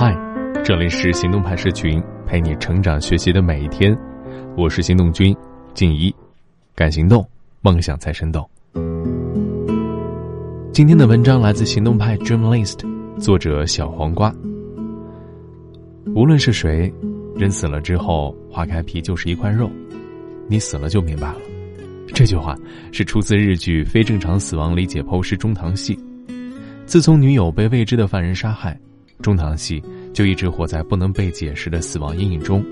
嗨，这里是行动派社群，陪你成长学习的每一天。我是行动君静怡，敢行动，梦想才生动。今天的文章来自行动派 Dream List，作者小黄瓜。无论是谁，人死了之后，划开皮就是一块肉，你死了就明白了。这句话是出自日剧《非正常死亡》理解剖师中堂戏》。自从女友被未知的犯人杀害。中堂系就一直活在不能被解释的死亡阴影中。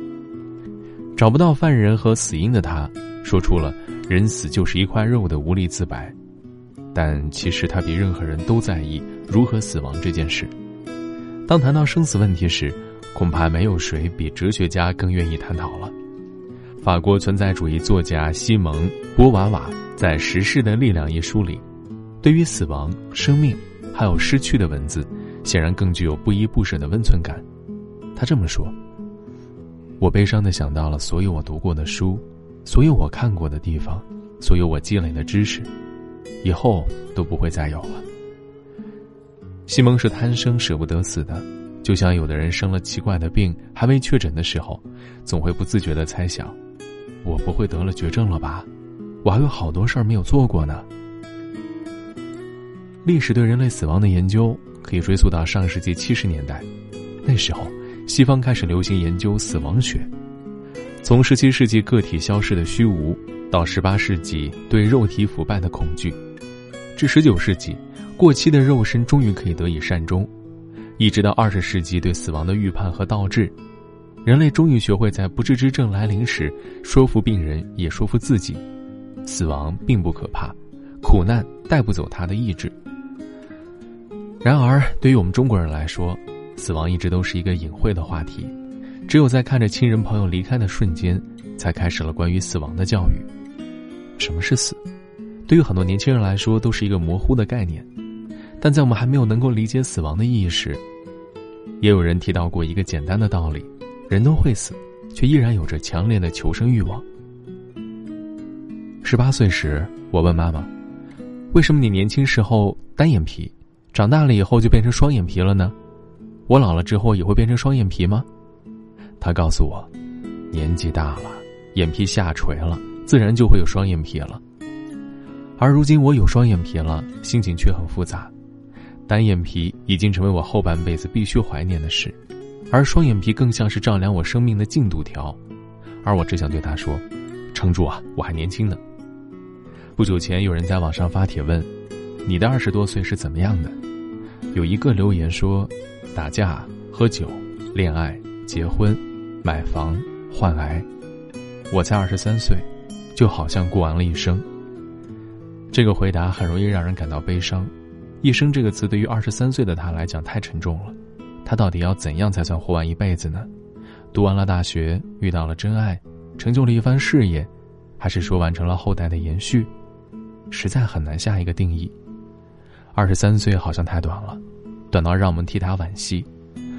找不到犯人和死因的他，说出了“人死就是一块肉”的无力自白。但其实他比任何人都在意如何死亡这件事。当谈到生死问题时，恐怕没有谁比哲学家更愿意探讨了。法国存在主义作家西蒙·波娃瓦在《时事的力量》一书里，对于死亡、生命，还有失去的文字。显然更具有不依不舍的温存感，他这么说。我悲伤的想到了所有我读过的书，所有我看过的地方，所有我积累的知识，以后都不会再有了。西蒙是贪生舍不得死的，就像有的人生了奇怪的病还未确诊的时候，总会不自觉的猜想：我不会得了绝症了吧？我还有好多事儿没有做过呢。历史对人类死亡的研究。可以追溯到上世纪七十年代，那时候西方开始流行研究死亡学。从十七世纪个体消失的虚无，到十八世纪对肉体腐败的恐惧，至十九世纪过期的肉身终于可以得以善终，一直到二十世纪对死亡的预判和倒置，人类终于学会在不治之症来临时说服病人，也说服自己，死亡并不可怕，苦难带不走他的意志。然而，对于我们中国人来说，死亡一直都是一个隐晦的话题。只有在看着亲人朋友离开的瞬间，才开始了关于死亡的教育。什么是死？对于很多年轻人来说，都是一个模糊的概念。但在我们还没有能够理解死亡的意义时，也有人提到过一个简单的道理：人都会死，却依然有着强烈的求生欲望。十八岁时，我问妈妈：“为什么你年轻时候单眼皮？”长大了以后就变成双眼皮了呢，我老了之后也会变成双眼皮吗？他告诉我，年纪大了，眼皮下垂了，自然就会有双眼皮了。而如今我有双眼皮了，心情却很复杂，单眼皮已经成为我后半辈子必须怀念的事，而双眼皮更像是丈量我生命的进度条，而我只想对他说，撑住啊，我还年轻呢。不久前有人在网上发帖问。你的二十多岁是怎么样的？有一个留言说：“打架、喝酒、恋爱、结婚、买房、患癌。”我才二十三岁，就好像过完了一生。这个回答很容易让人感到悲伤。一生这个词对于二十三岁的他来讲太沉重了。他到底要怎样才算活完一辈子呢？读完了大学，遇到了真爱，成就了一番事业，还是说完成了后代的延续？实在很难下一个定义。二十三岁好像太短了，短到让我们替他惋惜，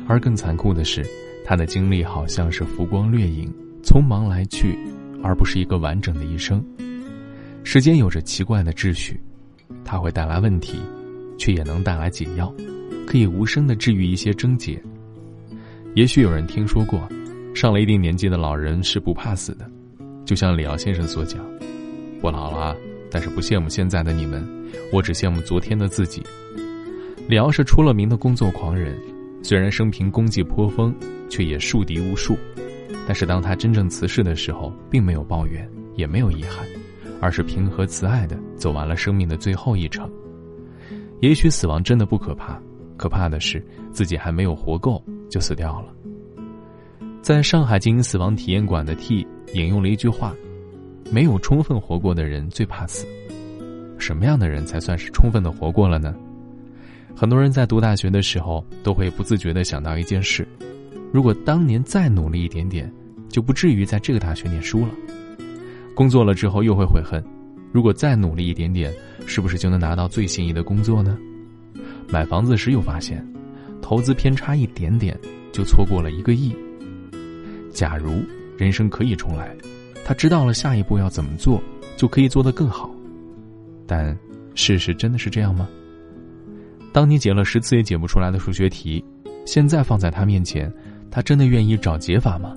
而更残酷的是，他的经历好像是浮光掠影，匆忙来去，而不是一个完整的一生。时间有着奇怪的秩序，它会带来问题，却也能带来解药，可以无声的治愈一些症结。也许有人听说过，上了一定年纪的老人是不怕死的，就像李敖先生所讲：“我老了。”但是不羡慕现在的你们，我只羡慕昨天的自己。李敖是出了名的工作狂人，虽然生平功绩颇丰，却也树敌无数。但是当他真正辞世的时候，并没有抱怨，也没有遗憾，而是平和慈爱的走完了生命的最后一程。也许死亡真的不可怕，可怕的是自己还没有活够就死掉了。在上海经营死亡体验馆的 T 引用了一句话。没有充分活过的人最怕死。什么样的人才算是充分的活过了呢？很多人在读大学的时候都会不自觉的想到一件事：，如果当年再努力一点点，就不至于在这个大学念书了。工作了之后又会悔恨：，如果再努力一点点，是不是就能拿到最心仪的工作呢？买房子时又发现，投资偏差一点点，就错过了一个亿。假如人生可以重来。他知道了下一步要怎么做，就可以做得更好。但事实真的是这样吗？当你解了十次也解不出来的数学题，现在放在他面前，他真的愿意找解法吗？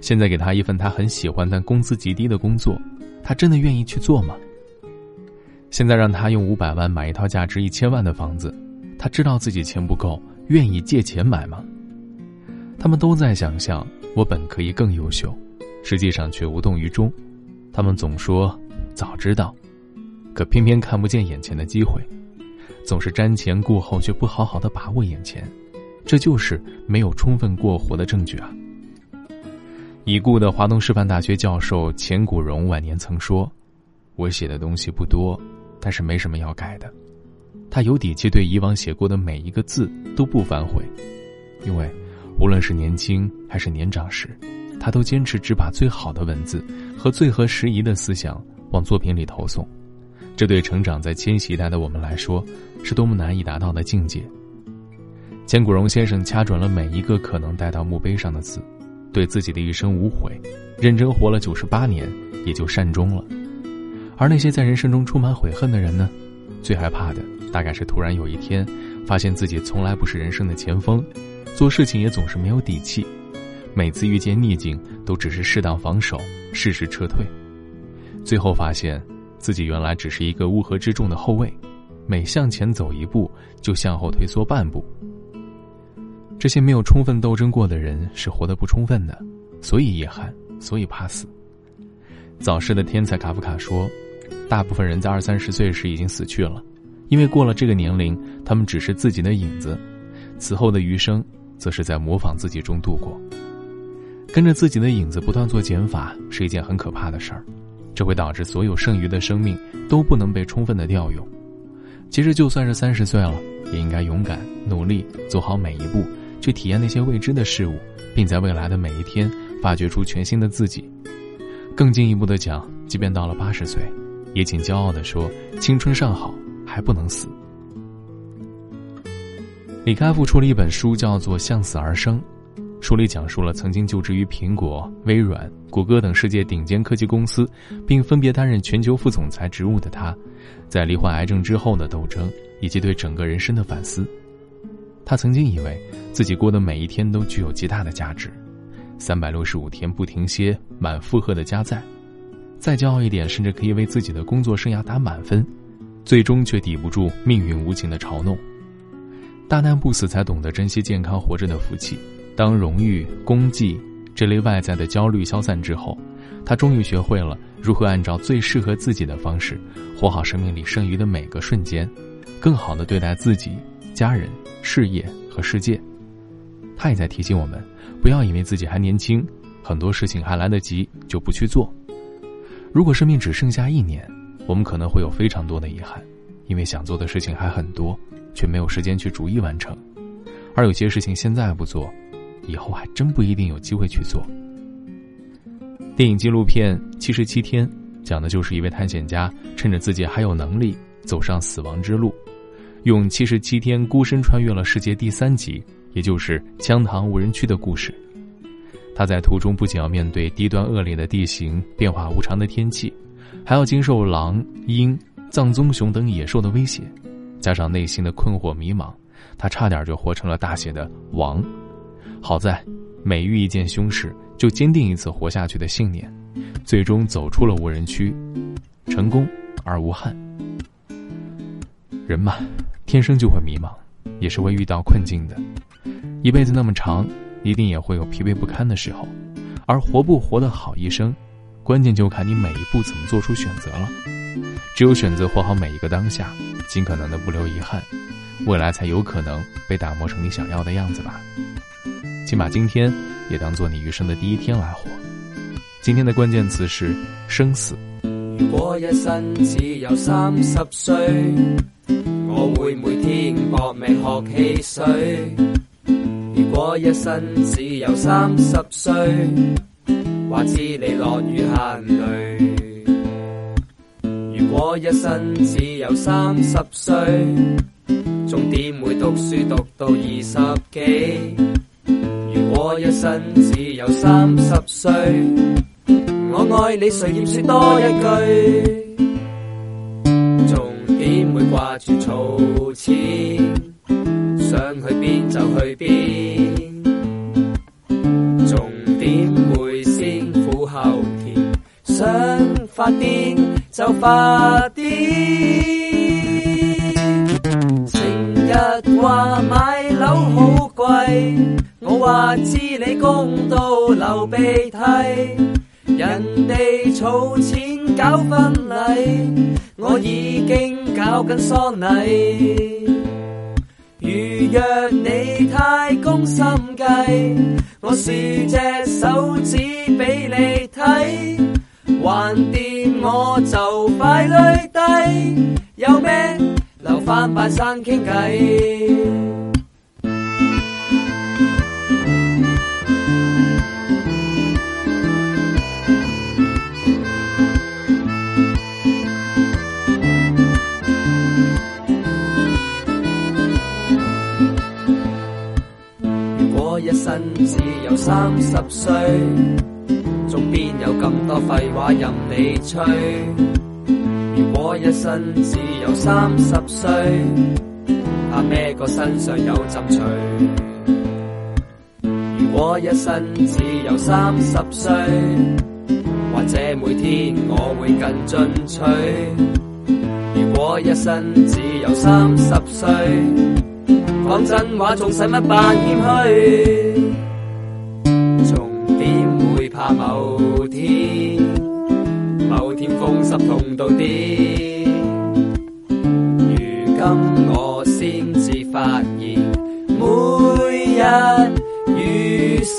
现在给他一份他很喜欢但工资极低的工作，他真的愿意去做吗？现在让他用五百万买一套价值一千万的房子，他知道自己钱不够，愿意借钱买吗？他们都在想象：我本可以更优秀。实际上却无动于衷，他们总说早知道，可偏偏看不见眼前的机会，总是瞻前顾后，却不好好的把握眼前，这就是没有充分过活的证据啊。已故的华东师范大学教授钱谷荣晚年曾说：“我写的东西不多，但是没什么要改的。他有底气对以往写过的每一个字都不反悔，因为无论是年轻还是年长时。”他都坚持只把最好的文字和最合时宜的思想往作品里投送，这对成长在千禧一代的我们来说，是多么难以达到的境界。钱谷荣先生掐准了每一个可能带到墓碑上的字，对自己的一生无悔，认真活了九十八年，也就善终了。而那些在人生中充满悔恨的人呢？最害怕的大概是突然有一天，发现自己从来不是人生的前锋，做事情也总是没有底气。每次遇见逆境，都只是适当防守，适时撤退，最后发现自己原来只是一个乌合之众的后卫，每向前走一步，就向后退缩半步。这些没有充分斗争过的人，是活得不充分的，所以遗憾，所以怕死。早逝的天才卡夫卡说：“大部分人在二三十岁时已经死去了，因为过了这个年龄，他们只是自己的影子，此后的余生，则是在模仿自己中度过。”跟着自己的影子不断做减法是一件很可怕的事儿，这会导致所有剩余的生命都不能被充分的调用。其实，就算是三十岁了，也应该勇敢努力，走好每一步，去体验那些未知的事物，并在未来的每一天发掘出全新的自己。更进一步的讲，即便到了八十岁，也请骄傲的说青春尚好，还不能死。李开复出了一本书，叫做《向死而生》。书里讲述了曾经就职于苹果、微软、谷歌等世界顶尖科技公司，并分别担任全球副总裁职务的他，在罹患癌症之后的斗争以及对整个人生的反思。他曾经以为自己过的每一天都具有极大的价值，三百六十五天不停歇、满负荷的加载，再骄傲一点，甚至可以为自己的工作生涯打满分，最终却抵不住命运无情的嘲弄。大难不死，才懂得珍惜健康活着的福气。当荣誉、功绩这类外在的焦虑消散之后，他终于学会了如何按照最适合自己的方式，活好生命里剩余的每个瞬间，更好的对待自己、家人、事业和世界。他也在提醒我们，不要以为自己还年轻，很多事情还来得及就不去做。如果生命只剩下一年，我们可能会有非常多的遗憾，因为想做的事情还很多，却没有时间去逐一完成。而有些事情现在不做，以后还真不一定有机会去做。电影纪录片《七十七天》讲的就是一位探险家趁着自己还有能力，走上死亡之路，用七十七天孤身穿越了世界第三极，也就是羌塘无人区的故事。他在途中不仅要面对低端恶劣的地形、变化无常的天气，还要经受狼、鹰、藏棕熊等野兽的威胁，加上内心的困惑迷茫，他差点就活成了大写的“亡”。好在，每遇一件凶事，就坚定一次活下去的信念，最终走出了无人区，成功而无憾。人嘛，天生就会迷茫，也是会遇到困境的，一辈子那么长，一定也会有疲惫不堪的时候，而活不活得好一生。关键就看你每一步怎么做出选择了，只有选择活好每一个当下，尽可能的不留遗憾，未来才有可能被打磨成你想要的样子吧。请把今天也当做你余生的第一天来活。今天的关键词是生死。如果一生只有三十岁，我会每天博命喝汽水。如果一生只有三十岁。话知你落雨行泪。如果一生只有三十岁，重点会读书读到二十几。如果一生只有三十岁，我爱你谁嫌说多一句？重点会挂住储钱，想去边就去边。发癫就发癫，成日话买楼好贵，我话知你公道流鼻涕，人哋储钱搞婚礼，我已经搞紧丧礼。如若你太公心计，我竖只手指俾你睇。还掂我就快累低，有咩留返半生倾偈。如果一生只有三十岁。边有咁多废话任你吹？如果一生只有三十岁，怕咩个身上有浸除？如果一生只有三十岁，或者每天我会更进取？如果一生只有三十岁，讲真话仲使乜扮谦虚？到如今我先至发现，每日如是。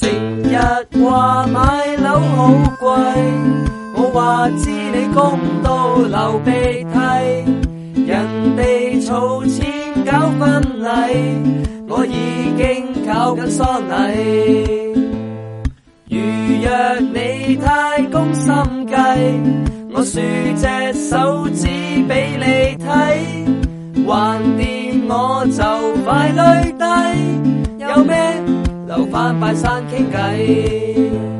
成日话买楼好贵，我话知你供到流鼻涕。人哋储钱搞婚礼，我已经搞紧丧礼。若你太攻心计，我竖只手指俾你睇，还掂我就快泪低，有咩留返快山倾偈。